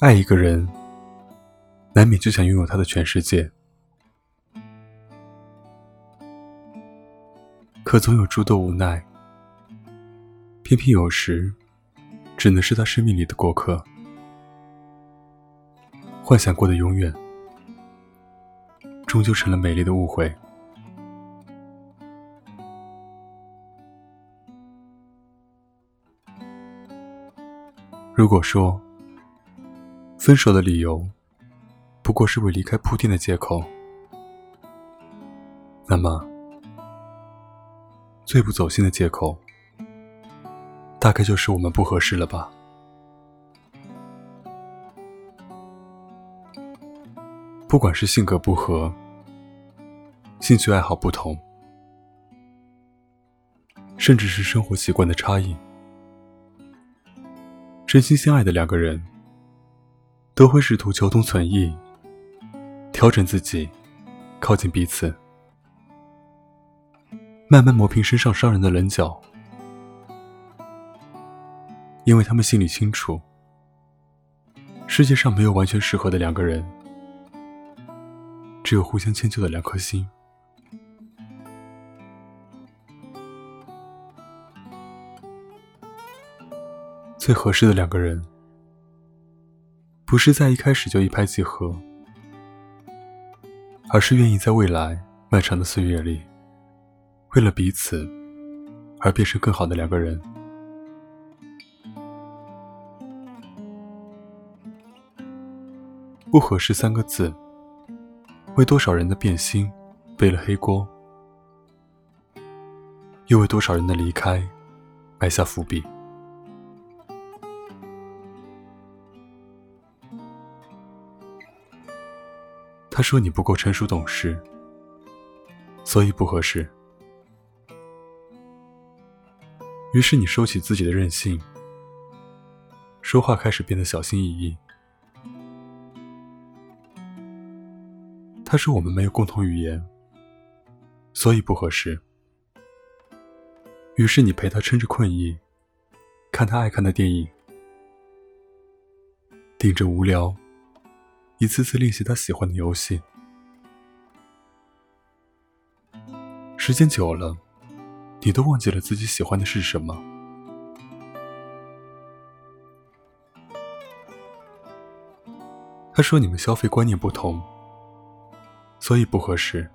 爱一个人，难免就想拥有他的全世界，可总有诸多无奈，偏偏有时，只能是他生命里的过客。幻想过的永远，终究成了美丽的误会。如果说，分手的理由不过是为离开铺垫的借口，那么最不走心的借口，大概就是我们不合适了吧。不管是性格不合、兴趣爱好不同，甚至是生活习惯的差异，真心相爱的两个人。都会试图求同存异，调整自己，靠近彼此，慢慢磨平身上伤人的棱角，因为他们心里清楚，世界上没有完全适合的两个人，只有互相迁就的两颗心。最合适的两个人。不是在一开始就一拍即合，而是愿意在未来漫长的岁月里，为了彼此而变成更好的两个人。不合适三个字，为多少人的变心背了黑锅，又为多少人的离开埋下伏笔。他说你不够成熟懂事，所以不合适。于是你收起自己的任性，说话开始变得小心翼翼。他说我们没有共同语言，所以不合适。于是你陪他撑着困意，看他爱看的电影，顶着无聊。一次次练习他喜欢的游戏，时间久了，你都忘记了自己喜欢的是什么。他说：“你们消费观念不同，所以不合适。”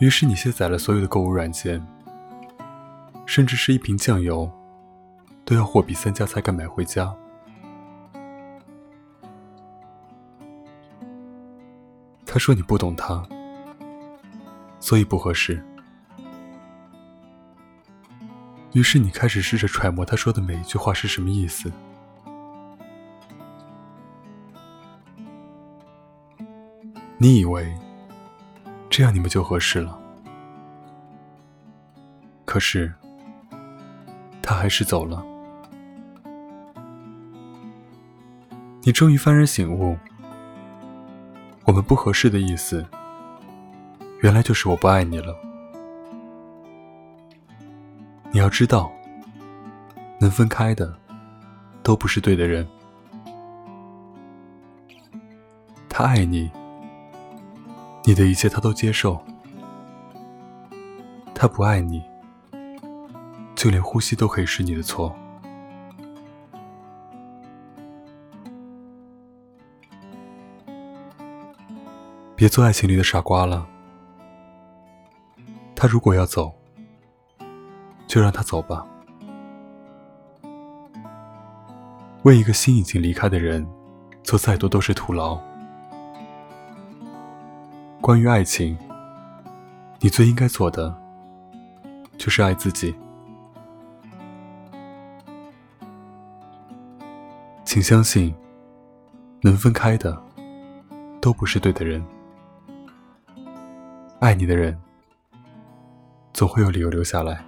于是你卸载了所有的购物软件，甚至是一瓶酱油，都要货比三家才敢买回家。他说：“你不懂他，所以不合适。”于是你开始试着揣摩他说的每一句话是什么意思。你以为这样你们就合适了，可是他还是走了。你终于幡然醒悟。我们不合适的意思，原来就是我不爱你了。你要知道，能分开的，都不是对的人。他爱你，你的一切他都接受；他不爱你，就连呼吸都可以是你的错。别做爱情里的傻瓜了。他如果要走，就让他走吧。为一个心已经离开的人做再多都是徒劳。关于爱情，你最应该做的就是爱自己。请相信，能分开的都不是对的人。爱你的人，总会有理由留下来。